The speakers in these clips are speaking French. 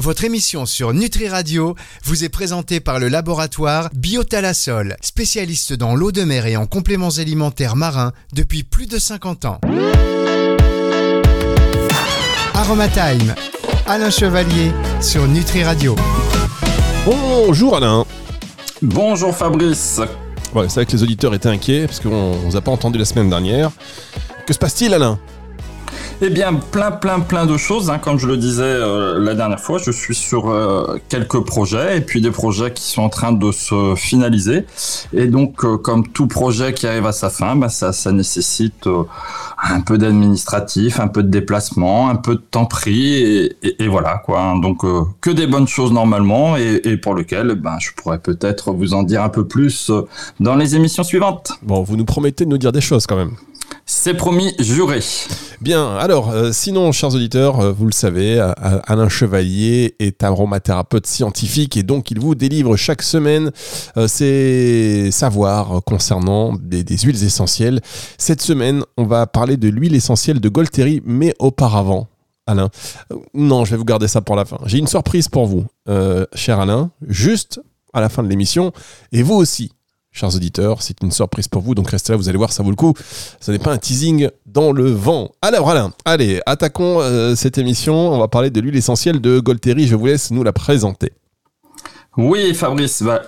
Votre émission sur Nutri Radio vous est présentée par le laboratoire Biotalasol, spécialiste dans l'eau de mer et en compléments alimentaires marins depuis plus de 50 ans. Aromatime, Alain Chevalier sur Nutri Radio. Bonjour Alain. Bonjour Fabrice. Ouais, c'est vrai que les auditeurs étaient inquiets parce qu'on ne vous a pas entendu la semaine dernière. Que se passe-t-il Alain? Eh bien, plein, plein, plein de choses. Hein. Comme je le disais euh, la dernière fois, je suis sur euh, quelques projets et puis des projets qui sont en train de se finaliser. Et donc, euh, comme tout projet qui arrive à sa fin, bah, ça, ça nécessite un peu d'administratif, un peu de déplacement, un peu de temps pris et, et, voilà quoi. Hein. Donc, que des bonnes choses normalement et, et pour lesquelles ben, je pourrais peut-être vous en dire un peu plus dans les émissions suivantes. Bon, vous nous promettez de nous dire des choses quand même. C'est promis, juré. Bien, alors, euh, sinon, chers auditeurs, euh, vous le savez, euh, Alain Chevalier est aromathérapeute scientifique et donc il vous délivre chaque semaine ses savoirs concernant des, huiles essentielles. Cette semaine, on va parler de l'huile essentielle de Golteri, mais auparavant, Alain, non, je vais vous garder ça pour la fin. J'ai une surprise pour vous, cher Alain, juste à la fin de l'émission, et vous aussi chers auditeurs. C'est une surprise pour vous, donc restez là, vous allez voir, ça vaut le coup. Ce n'est pas un teasing dans le vent. Alors Alain, allez, attaquons euh, cette émission. On va parler de l'huile essentielle de Golteri. Je vous laisse nous la présenter. Oui, Fabrice, bah,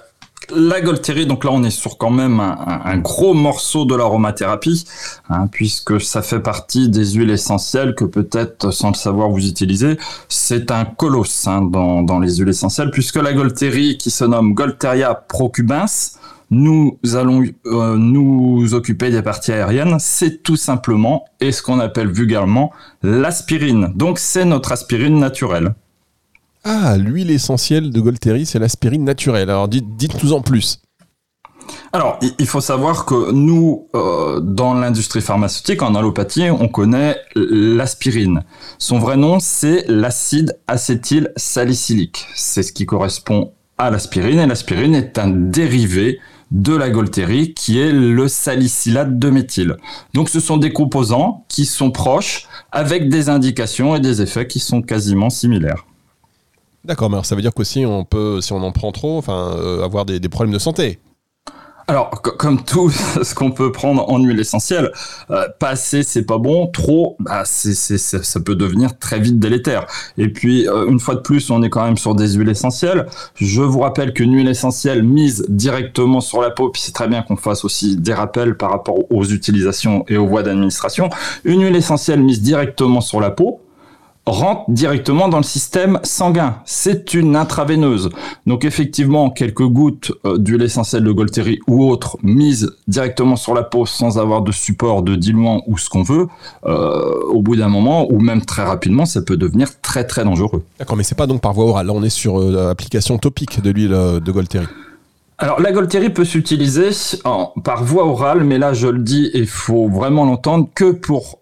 la Golteri, donc là on est sur quand même un, gros morceau de l'aromathérapie, hein, puisque ça fait partie des huiles essentielles que peut-être sans le savoir vous utilisez. C'est un colosse hein, dans, les huiles essentielles, puisque la Golteri qui se nomme Golteria procubens, nous allons euh, nous occuper des parties aériennes, c'est tout simplement, et ce qu'on appelle vulgairement, l'aspirine. Donc c'est notre aspirine naturelle. Ah, l'huile essentielle de Golteri, c'est l'aspirine naturelle. Alors dites-nous en plus. Alors, il faut savoir que nous, euh, dans l'industrie pharmaceutique, en allopathie, on connaît l'aspirine. Son vrai nom, c'est l'acide acétyl salicylique. C'est ce qui correspond à l'aspirine, et l'aspirine est un dérivé de la Golterie, qui est le salicylate de méthyle. Donc ce sont des composants qui sont proches, avec des indications et des effets qui sont quasiment similaires. D'accord, mais alors ça veut dire qu'aussi on peut, si on en prend trop, enfin, euh, avoir des problèmes de santé. Alors, comme tout ce qu'on peut prendre en huile essentielle, euh, pas c'est pas bon. Trop, bah, c'est, ça peut devenir très vite délétère. Et puis, euh, une fois de plus, on est quand même sur des huiles essentielles. Je vous rappelle qu'une huile essentielle mise directement sur la peau, puis c'est très bien qu'on fasse aussi des rappels par rapport aux utilisations et aux voies d'administration. Une huile essentielle mise directement sur la peau, rentre directement dans le système sanguin. C'est une intraveineuse. Donc effectivement, quelques gouttes euh, d'huile essentielle de Golteri ou autre mises directement sur la peau sans avoir de support, de diluant ou ce qu'on veut, euh, au bout d'un moment ou même très rapidement, ça peut devenir très très dangereux. D'accord, mais c'est pas donc par voie orale. Là, on est sur euh, l'application topique de l'huile de Golteri. Alors la Golteri peut s'utiliser par voie orale, mais là je le dis, il faut vraiment l'entendre que pour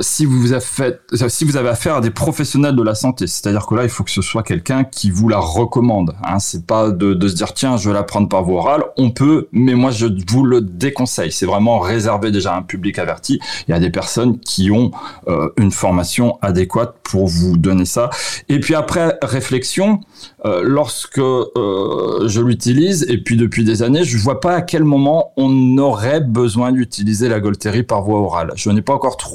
si vous avez fait, si vous avez affaire à des professionnels de la santé, c'est-à-dire que là, il faut que ce soit quelqu'un qui vous la recommande. Hein. C'est pas de, se dire tiens, je vais la prendre par voie orale. On peut, mais moi, je vous le déconseille. C'est vraiment réservé déjà à un public averti. Il y a des personnes qui ont euh, une formation adéquate pour vous donner ça. Et puis après réflexion, euh, lorsque euh, je l'utilise, et puis depuis des années, je vois pas à quel moment on aurait besoin d'utiliser la Golteri par voie orale. Je n'ai pas encore trouvé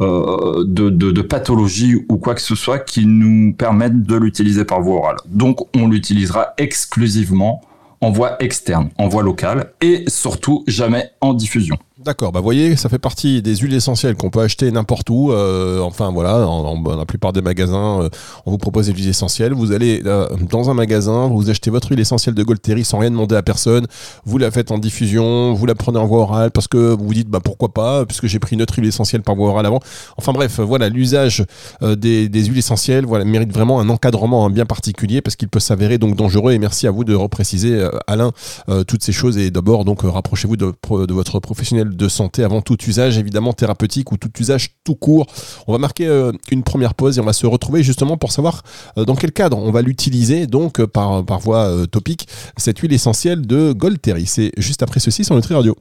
euh, de, de, pathologie ou quoi que ce soit qui nous permettent de l'utiliser par voie orale. Donc on l'utilisera exclusivement en voie externe, en voie locale et surtout jamais en diffusion. D'accord, bah voyez, ça fait partie des huiles essentielles qu'on peut acheter n'importe où. Euh, enfin voilà, dans la plupart des magasins, euh, on vous propose des huiles essentielles. Vous allez euh, dans un magasin, vous achetez votre huile essentielle de Golteri sans rien demander à personne. Vous la faites en diffusion, vous la prenez en voie orale parce que vous vous dites bah pourquoi pas, puisque j'ai pris une autre huile essentielle par voie orale avant. Enfin bref, voilà, l'usage des, huiles essentielles, voilà, mérite vraiment un encadrement bien particulier parce qu'il peut s'avérer donc dangereux. Et merci à vous de repréciser, Alain, toutes ces choses. Et d'abord donc rapprochez-vous de, de votre professionnel de santé avant tout usage évidemment thérapeutique ou tout usage tout court. On va marquer euh, une première pause et on va se retrouver justement pour savoir euh, dans quel cadre on va l'utiliser donc euh, par, par voie topique cette huile essentielle de Golteri. C'est juste après ceci sur Nutri Radio.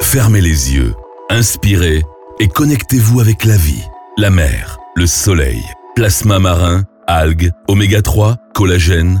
Fermez les yeux, inspirez et connectez-vous avec la vie, la mer, le soleil, plasma marin Algues, oméga 3, collagène,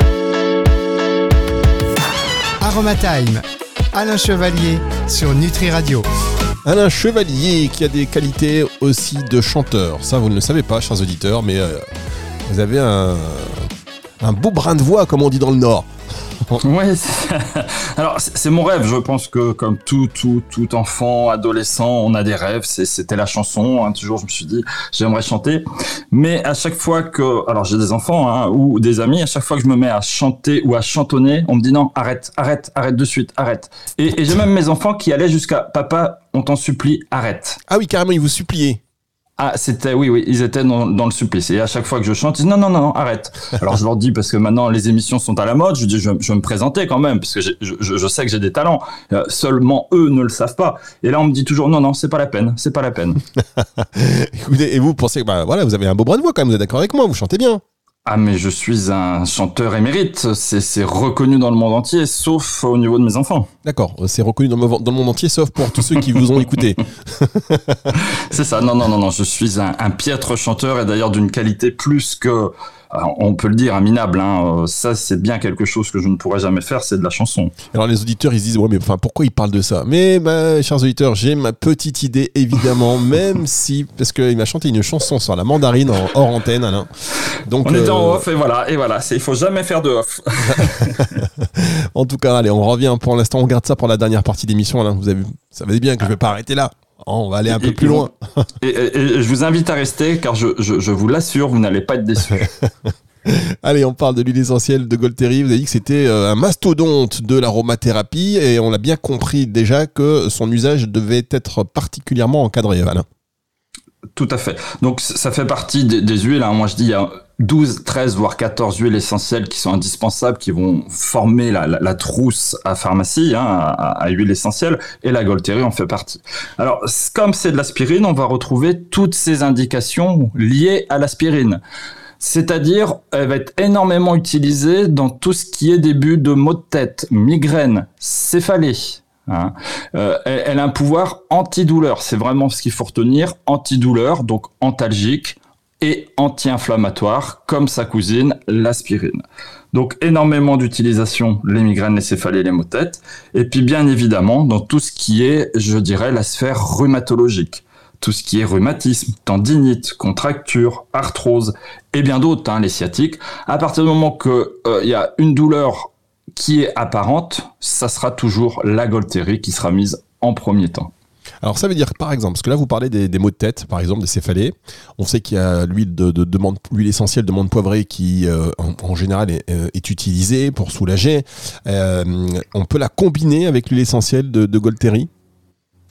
Alain Chevalier sur Nutri Radio. Alain Chevalier qui a des qualités aussi de chanteur. Ça, vous ne le savez pas, chers auditeurs, mais euh, vous avez un beau brin de voix, comme on dit dans le Nord. Ouais, alors c'est mon rêve. Je pense que comme tout tout tout enfant, adolescent, on a des rêves. C'était la chanson. hein. Toujours, je me suis dit, j'aimerais chanter. Mais à chaque fois que, alors j'ai des enfants hein, ou des amis, à chaque fois que je me mets à chanter ou à chantonner, on me dit non, arrête, arrête, arrête de suite, arrête. Et, et j'ai même mes enfants qui allaient jusqu'à papa, on t'en supplie, arrête. Ah oui, carrément, il vous suppliait. Ah, c'était, oui, oui, ils étaient dans, le supplice. Et à chaque fois que je chante, ils disent non, non, non, arrête. Alors je leur dis, parce que maintenant les émissions sont à la mode, je dis, je, je vais me présenter quand même, parce que je, sais que j'ai des talents. Euh, seulement eux ne le savent pas. Et là, on me dit toujours, non, non, c'est pas la peine, c'est pas la peine. Écoutez, Et vous pensez bah, voilà, vous avez un beau brin de voix quand même, vous êtes d'accord avec moi, vous chantez bien. Ah, mais je suis un chanteur émérite. C'est, reconnu dans le monde entier, sauf au niveau de mes enfants. D'accord, c'est reconnu dans le, mo- dans le monde entier, sauf pour tous ceux qui vous ont écouté. C'est ça. Non, non, non, non. Je suis un, un piètre chanteur et d'ailleurs d'une qualité plus que, on peut le dire, un minable. Hein. Euh, Ça, c'est bien quelque chose que je ne pourrais jamais faire, c'est de la chanson. Alors les auditeurs, ils se disent, ouais, mais enfin, pourquoi ils parlent de ça? Mais, bah, chers auditeurs, j'ai ma petite idée, évidemment, même si, parce qu'il m'a chanté une chanson sur la mandarine en hors antenne, Alain. Donc, On est en euh, off et voilà, et voilà. Il faut jamais faire de off. en tout cas, allez, on revient pour l'instant, on garde ça pour la dernière partie d'émission, Alain. Vous avez, ça savez bien que je vais pas arrêter là. Oh, on va aller un peu Et- plus loin. Et, je vous invite à rester car je, je, je vous l'assure, vous n'allez pas être déçus. Allez, on parle de l'huile essentielle de Golteri. Vous avez dit que c'était euh, un mastodonte de l'aromathérapie et on a bien compris déjà que son usage devait être particulièrement encadré, Alain. Tout à fait. Donc ça fait partie des, des huiles. hein. Moi je dis il y a 12, 13, voire 14 huiles essentielles qui sont indispensables, qui vont former la, trousse à pharmacie, hein, à, à huile essentielle, et la Golteri en fait partie. Alors comme c'est de l'aspirine, on va retrouver toutes ces indications liées à l'aspirine. C'est-à-dire, elle va être énormément utilisée dans tout ce qui est début de maux de tête, migraine, céphalée. hein. Euh, elle, elle a un pouvoir antidouleur. C'est vraiment ce qu'il faut retenir. Antidouleur, donc antalgique et anti-inflammatoire, comme sa cousine, l'aspirine. Donc énormément d'utilisation, les migraines, les céphalées, les maux. Et puis bien évidemment, dans tout ce qui est, je dirais, la sphère rhumatologique. Tout ce qui est rhumatisme, tendinite, contracture, arthrose et bien d'autres, hein, les sciatiques. À partir du moment que euh, y a une douleur qui est apparente, ça sera toujours la Golteri qui sera mise en premier temps. Alors ça veut dire par exemple, parce que là vous parlez des, maux de tête, par exemple des céphalées. On sait qu'il y a l'huile de, l'huile essentielle de menthe poivrée qui euh, en, général est, euh, est utilisée pour soulager. Euh, on peut la combiner avec l'huile essentielle de, Golteri?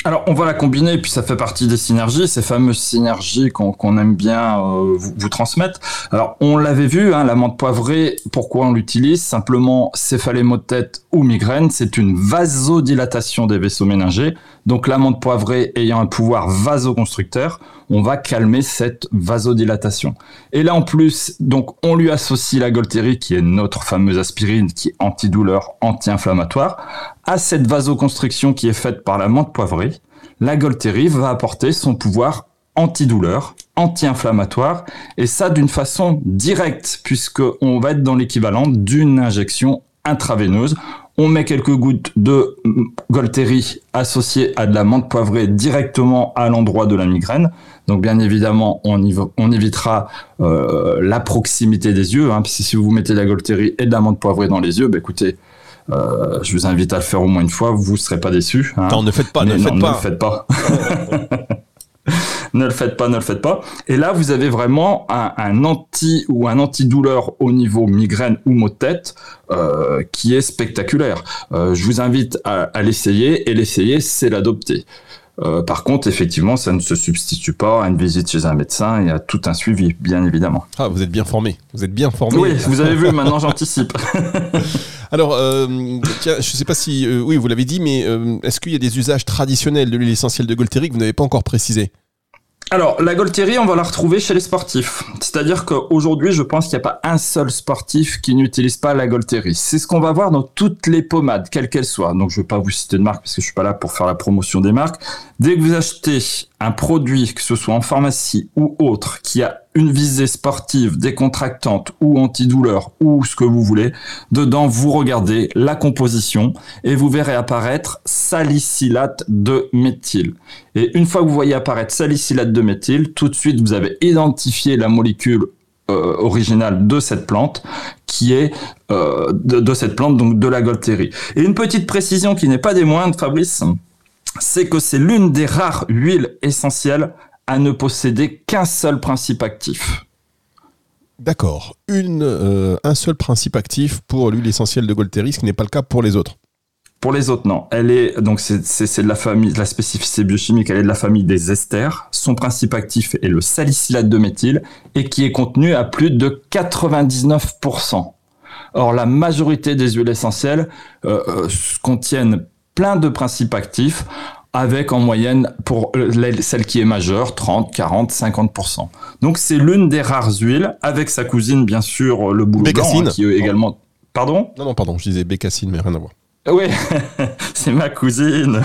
Alors, on va la combiner, et puis ça fait partie des synergies, ces fameuses synergies qu'on aime bien vous, transmettre. Alors, on l'avait vu, hein, la menthe poivrée, pourquoi on l'utilise? Simplement, céphalée, maux de tête ou migraine, c'est une vasodilatation des vaisseaux méningers. Donc, la menthe poivrée ayant un pouvoir vasoconstructeur, on va calmer cette vasodilatation. Et là, en plus, donc, on lui associe la Golteri, qui est notre fameuse aspirine, qui est antidouleur, anti-inflammatoire, à cette vasoconstriction qui est faite par la menthe poivrée. La Golteri va apporter son pouvoir antidouleur, anti-inflammatoire, et ça d'une façon directe, puisque on va être dans l'équivalent d'une injection intraveineuse. On met quelques gouttes de Golteri associées à de la menthe poivrée directement à l'endroit de la migraine. Donc bien évidemment, on, y va- on évitera euh, la proximité des yeux, hein, parce que si vous mettez de la Golteri et de la menthe poivrée dans les yeux, bah, écoutez, euh, je vous invite à le faire au moins une fois, vous ne serez pas déçus. hein. Non, ne faites pas, ne faites non, pas. Ne faites pas. ne le faites pas, ne le faites pas. Et là, vous avez vraiment un, un anti ou un antidouleur au niveau migraine ou maux de tête euh, qui est spectaculaire. Euh, je vous invite à, à l'essayer et l'essayer, c'est l'adopter. Euh, par contre, effectivement, ça ne se substitue pas à une visite chez un médecin et à tout un suivi, bien évidemment. Ah, vous êtes bien formé. Vous êtes bien formé. Oui, vous avez vu, maintenant j'anticipe. Alors, euh, tiens, je ne sais pas si, euh, oui, vous l'avez dit, mais est-ce qu'il y a des usages traditionnels de l'huile essentielle de Golteri que vous n'avez pas encore précisé? Alors, la Golterie, on va la retrouver chez les sportifs. C'est-à-dire qu'aujourd'hui, je pense qu'il n'y a pas un seul sportif qui n'utilise pas la Golterie. C'est ce qu'on va voir dans toutes les pommades, quelles qu'elles soient. Donc, je ne vais pas vous citer de marque parce que je suis pas là pour faire la promotion des marques. Dès que vous achetez un produit, que ce soit en pharmacie ou autre, qui a une visée sportive, décontractante ou antidouleur ou ce que vous voulez, dedans, vous regardez la composition et vous verrez apparaître salicylate de méthyle. Et une fois que vous voyez apparaître salicylate de méthyle, tout de suite, vous avez identifié la molécule euh, originale de cette plante, qui est euh, de, cette plante, donc de la Golterie. Et une petite précision qui n'est pas des moindres, Fabrice, c'est que c'est l'une des rares huiles essentielles à ne posséder qu'un seul principe actif. D'accord. Euh, un seul principe actif pour l'huile essentielle de Golteri, ce qui n'est pas le cas pour les autres. Pour les autres, non. Elle est donc c'est de la famille, la spécificité biochimique. Elle est de la famille des esters. Son principe actif est le salicylate de méthyle et qui est contenu à plus de 99%. Or, la majorité des huiles essentielles euh, euh, contiennent plein de principes actifs avec en moyenne pour euh, celle qui est majeure 30, 40, 50%. Donc c'est l'une des rares huiles avec sa cousine bien sûr le boulot blanc Bécassine. hein, qui est également Pardon? Non, non, pardon, je disais bécassine, mais rien à voir. oui, c'est ma cousine.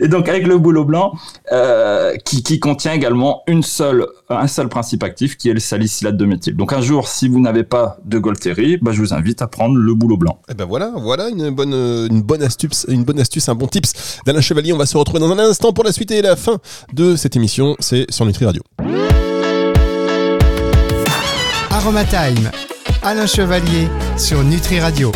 et donc avec le boulot blanc, euh, qui, qui contient également une seule, un seul principe actif, qui est le salicylate de méthyle. Donc un jour, si vous n'avez pas de Golterie, bah, je vous invite à prendre le boulot blanc. Eh ben voilà, voilà une bonne, une bonne astuce, une bonne astuce, un bon tips d'Alain Chevalier. On va se retrouver dans un instant pour la suite et la fin de cette émission. C'est sur Nutri Radio. Aromatime, Alain Chevalier sur Nutri Radio.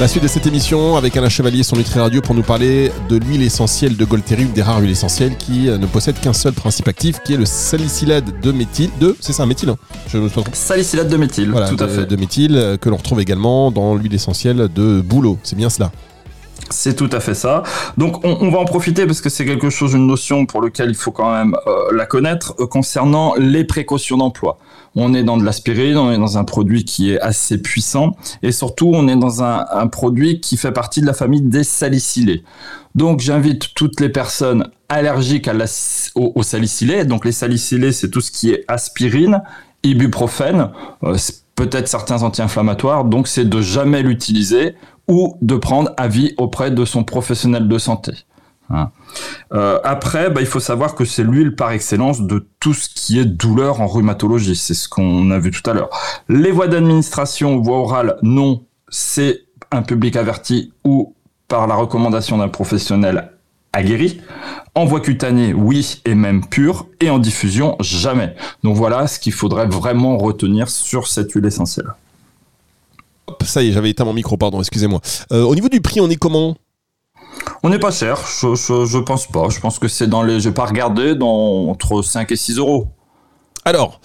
La suite de cette émission avec Alain Chevalier sur Nutri Radio pour nous parler de l'huile essentielle de Golteri, une des rares huiles essentielles qui euh, ne possède qu'un seul principe actif, qui est le salicylate de méthyle. De, c'est ça, méthyle. hein Je me. Salicylate de méthyle, Voilà, tout à fait. de méthyle euh, que l'on retrouve également dans l'huile essentielle de bouleau. C'est bien cela. C'est tout à fait ça. Donc on, on va en profiter parce que c'est quelque chose, une notion pour laquelle il faut quand même euh, la connaître euh, concernant les précautions d'emploi. On est dans de l'aspirine, on est dans un produit qui est assez puissant et surtout on est dans un, produit qui fait partie de la famille des salicylés. Donc j'invite toutes les personnes allergiques à la, au, au salicylé. Donc les salicylés, c'est tout ce qui est aspirine, ibuprofène, euh, peut-être certains anti-inflammatoires. Donc c'est de jamais l'utiliser ou de prendre avis auprès de son professionnel de santé. Hein. Euh, après, bah, il faut savoir que c'est l'huile par excellence de tout ce qui est douleur en rhumatologie. C'est ce qu'on a vu tout à l'heure. Les voies d'administration, voie orale, non. C'est un public averti ou par la recommandation d'un professionnel aguerri. En voie cutanée, oui, et même pure. Et en diffusion, jamais. Donc voilà ce qu'il faudrait vraiment retenir sur cette huile essentielle. Ça y est, j'avais éteint mon micro, pardon, excusez-moi. Euh, au niveau du prix, on est comment? On n'est pas cher, je, je, je pense pas. Je pense que c'est dans les. Je vais pas regarder, dans entre 5 et 6 euros. Alors,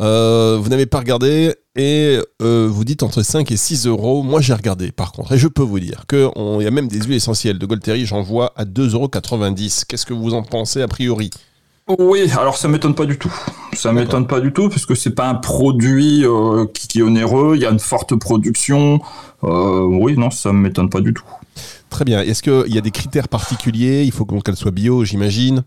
euh, vous n'avez pas regardé et euh, vous dites entre 5 et 6 euros. Moi, j'ai regardé par contre. Et je peux vous dire qu'il y a même des huiles essentielles de Golteri, j'en vois à 2,90 euros. Qu'est-ce que vous en pensez a priori? Oui, alors ça m'étonne pas du tout. Ça m'étonne pas du tout parce que c'est pas un produit euh, qui, qui est onéreux. Il y a une forte production. Oui, non, ça m'étonne pas du tout. Très bien. Est-ce qu'il y a des critères particuliers? Il faut qu'elle soit bio, j'imagine.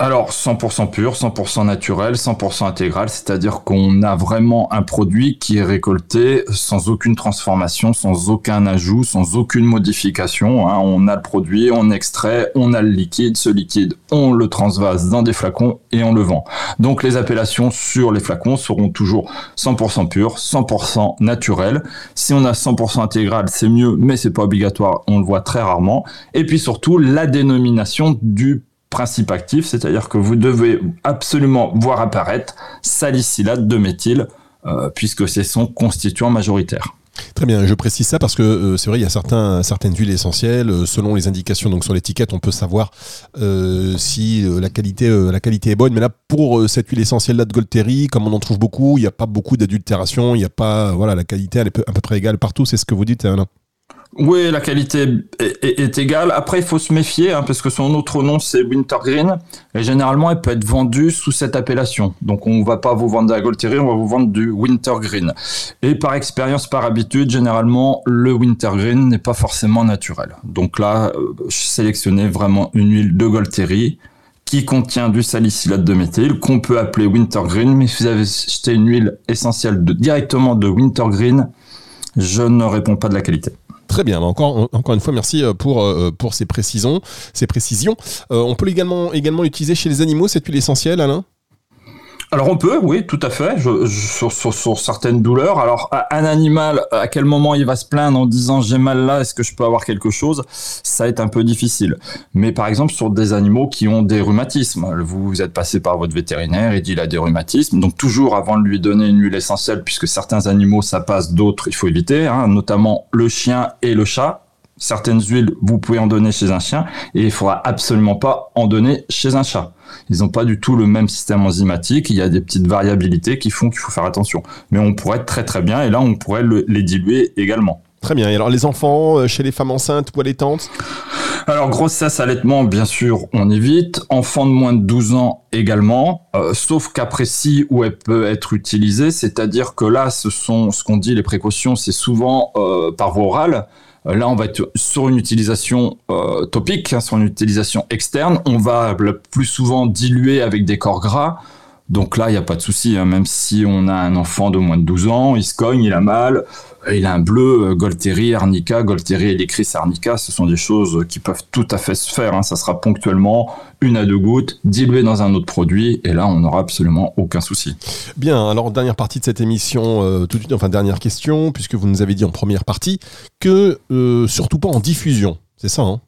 Alors 100% pur, 100% naturel, 100% intégral, c'est-à-dire qu'on a vraiment un produit qui est récolté sans aucune transformation, sans aucun ajout, sans aucune modification. hein. On a le produit, on extrait, on a le liquide, ce liquide, on le transvase dans des flacons et on le vend. Donc les appellations sur les flacons seront toujours 100% pur, 100% naturel. Si on a 100% intégral, c'est mieux, mais c'est pas obligatoire, on le voit très rarement. Et puis surtout la dénomination du principe actif, c'est-à-dire que vous devez absolument voir apparaître salicylate de méthyle, euh, puisque c'est son constituant majoritaire. Très bien, je précise ça parce que euh, c'est vrai, il y a certaines huiles essentielles, euh, selon les indications donc sur l'étiquette, on peut savoir si la, qualité, est bonne. Mais là, pour cette huile essentielle-là de Golteri, comme on en trouve beaucoup, il n'y a pas beaucoup d'adultération, il n'y a pas, voilà, la qualité elle est à peu près égale partout, c'est ce que vous dites, Alain Oui, la qualité est, égale. Après, il faut se méfier hein, parce que son autre nom c'est Wintergreen et généralement elle peut être vendue sous cette appellation. Donc on ne va pas vous vendre de la on va vous vendre du Wintergreen. Et par expérience, par habitude, généralement le Wintergreen n'est pas forcément naturel. Donc là, euh, je sélectionnais vraiment une huile de Gold Terry qui contient du salicylate de méthyle qu'on peut appeler Wintergreen. Mais si vous avez acheté une huile essentielle directement de Wintergreen, je ne réponds pas de la qualité. Très bien, encore, encore une fois, merci euh, pour, euh, pour ces précisions. Ces précisions. Euh, on peut également, également l'utiliser chez les animaux, cette huile essentielle, Alain? Alors on peut, oui, tout à fait, sur, certaines douleurs. Alors un animal, à quel moment il va se plaindre en disant j'ai mal là, est-ce que je peux avoir quelque chose? Ça être un peu difficile. Mais par exemple sur des animaux qui ont des rhumatismes, vous, êtes passé par votre vétérinaire, il dit il a des rhumatismes, donc toujours avant de lui donner une huile essentielle, puisque certains animaux ça passe, d'autres il faut éviter, hein, notamment le chien et le chat. Certaines huiles, vous pouvez en donner chez un chien et il faudra absolument pas en donner chez un chat. Ils n'ont pas du tout le même système enzymatique. Il y a des petites variabilités qui font qu'il faut faire attention. Mais on pourrait être très très bien et là on pourrait les diluer également. Très bien. Et alors les enfants, euh, chez les femmes enceintes ou allaitantes? Alors grossesse, allaitement, bien sûr, on évite. Enfants de moins de 12 ans également, euh, sauf cas précis où elle peut être utilisée. C'est-à-dire que là, ce sont ce qu'on dit les précautions, c'est souvent euh, par voie orale. Là, on va être sur une utilisation euh, topique, hein, sur une utilisation externe. On va le plus souvent diluer avec des corps gras. Donc là, il n'y a pas de souci. Hein. Même si on a un enfant de moins de 12 ans, il se cogne, il a mal, il a un bleu, euh, Golteri, Arnica, Golteri et l'écrit Arnica, ce sont des choses qui peuvent tout à fait se faire. Hein. Ça sera ponctuellement une à deux gouttes, dilué dans un autre produit, et là, on n'aura absolument aucun souci. Bien, alors dernière partie de cette émission, euh, tout de suite, enfin dernière question, puisque vous nous avez dit en première partie que euh, surtout pas en diffusion. C'est ça, hein?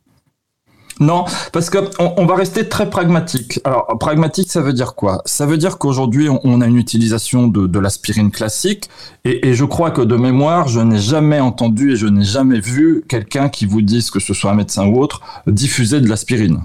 Non, parce que on, va rester très pragmatique. Alors, pragmatique, ça veut dire quoi? Ça veut dire qu'aujourd'hui, on, a une utilisation de, l'aspirine classique, et, et, je crois que de mémoire, je n'ai jamais entendu et je n'ai jamais vu quelqu'un qui vous dise, que ce soit un médecin ou autre, diffuser de l'aspirine.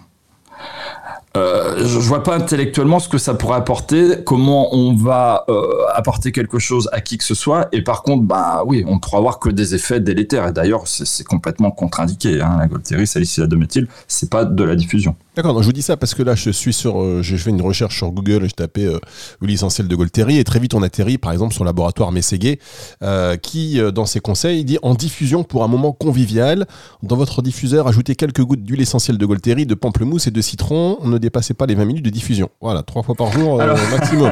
Euh, je, vois pas intellectuellement ce que ça pourrait apporter, comment on va euh, apporter quelque chose à qui que ce soit. Et par contre, bah oui, on pourra avoir que des effets délétères. Et d'ailleurs, c'est complètement contre-indiqué. Hein. La Golterie, salicylate de c'est pas de la diffusion. D'accord, je vous dis ça parce que là, je suis sur, euh, j'ai fait une recherche sur Google, j'ai tapé euh, essentiel de Golterie et très vite on atterrit, par exemple, sur le laboratoire Mességuet, euh, qui, euh, dans ses conseils, dit en diffusion pour un moment convivial, dans votre diffuseur, ajoutez quelques gouttes d'huile essentielle de Golterie, de pamplemousse et de citron, ne dépassez pas les 20 minutes de diffusion. Voilà, trois fois par jour maximum.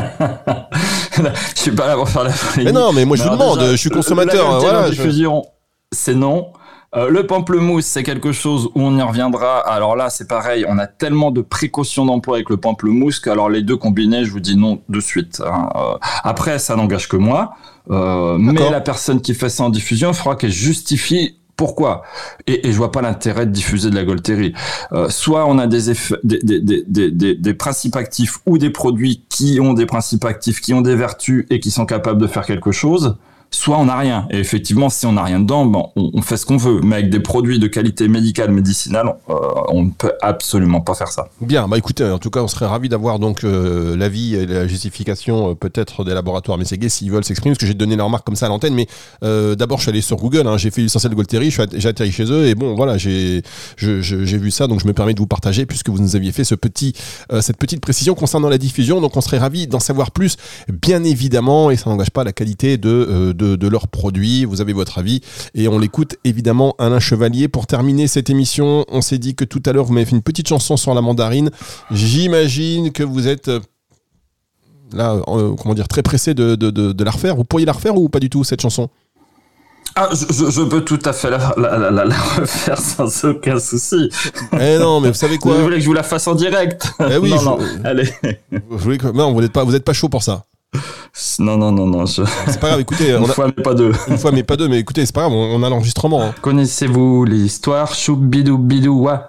je suis pas là pour faire la Mais non, mais moi je vous demande, je suis consommateur. voilà, diffusion, c'est non. Euh, le pamplemousse, c'est quelque chose où on y reviendra. Alors là, c'est pareil, on a tellement de précautions d'emploi avec le pamplemousse qu'alors les deux combinés, je vous dis non de suite. Hein. Euh, après, ça n'engage que moi. Euh, mais la personne qui fait ça en diffusion, il faudra qu'elle justifie pourquoi et, et, je vois pas l'intérêt de diffuser de la Golterie. Euh, soit on a des, effets, des, des, des, des, principes actifs ou des produits qui ont des principes actifs, qui ont des vertus et qui sont capables de faire quelque chose soit on n'a rien. Et effectivement, si on n'a rien dedans, bon, on, fait ce qu'on veut. Mais avec des produits de qualité médicale, médicinale, euh, on ne peut absolument pas faire ça. Bien, bah écoutez, en tout cas, on serait ravi d'avoir donc euh, l'avis et la justification euh, peut-être des laboratoires Mességuet s'ils veulent s'exprimer, parce que j'ai donné la remarque comme ça à l'antenne. Mais d'abord, je suis allé sur Google, hein, j'ai fait l'essentiel de Golterie, j'ai atterri chez eux, et bon, voilà, j'ai vu ça, donc je me permets de vous partager, puisque vous nous aviez fait ce petit, cette petite précision concernant la diffusion. Donc on serait ravi d'en savoir plus, bien évidemment, et ça n'engage pas la qualité de de, leurs produits. Vous avez votre avis et on l'écoute évidemment Alain Chevalier. Pour terminer cette émission, on s'est dit que tout à l'heure vous m'avez fait une petite chanson sur la mandarine. J'imagine que vous êtes euh, là, euh, comment dire, très pressé de, de, la refaire. Vous pourriez la refaire ou pas du tout cette chanson? Ah, je, peux tout à fait la, refaire sans aucun souci. Eh non, mais vous savez quoi? Vous voulez que je vous la fasse en direct? Eh oui, Non, non, allez. Vous voulez que... Non, vous n'êtes pas, vous êtes pas chaud pour ça. Non, non, non, non. C'est pas grave, écoutez. Une fois, mais pas deux. Une fois, mais pas deux, mais écoutez, c'est pas grave, on, a l'enregistrement. Hein. Connaissez-vous l'histoire choubidou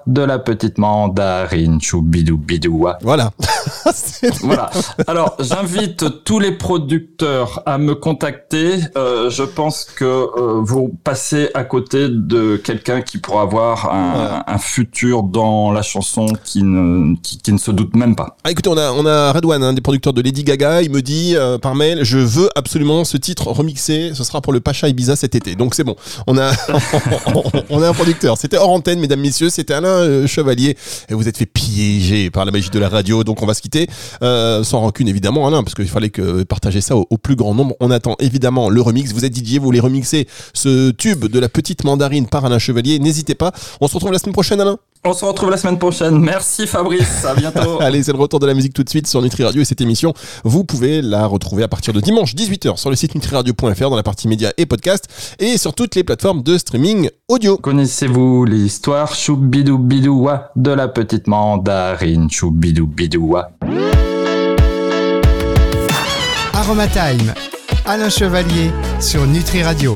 de la petite mandarine choubidou Voilà. voilà. Alors, j'invite tous les producteurs à me contacter. Euh, je pense que euh, vous passez à côté de quelqu'un qui pourra avoir un, futur dans la chanson qui ne, qui, ne se doute même pas. Ah, écoutez, on a, on a Redouane, un des producteurs de Lady Gaga. Il me dit euh, par mail, je veux absolument ce titre remixé. Ce sera pour le Pacha Ibiza cet été. Donc c'est bon. On a, on a un producteur. C'était hors antenne, mesdames, messieurs. C'était Alain euh, Chevalier. Et vous êtes fait piéger par la magie de la radio. Donc on va se quitter. Euh, sans rancune, évidemment, Alain, parce qu'il fallait que partager ça au, plus grand nombre. On attend évidemment le remix. Vous êtes DJ, vous voulez remixer ce tube de la petite mandarine par Alain Chevalier. N'hésitez pas. On se retrouve la semaine prochaine, Alain. On se retrouve la semaine prochaine. Merci Fabrice. À bientôt. Allez, c'est le retour de la musique tout de suite sur Nutri Radio et cette émission, vous pouvez la retrouver à partir de dimanche 18h sur le site nutriradio.fr dans la partie médias et podcast et sur toutes les plateformes de streaming audio. Connaissez-vous l'histoire? Choubidou bidoua de la petite mandarine choubidou bidoua Aromatime, Alain Chevalier sur Nutri Radio.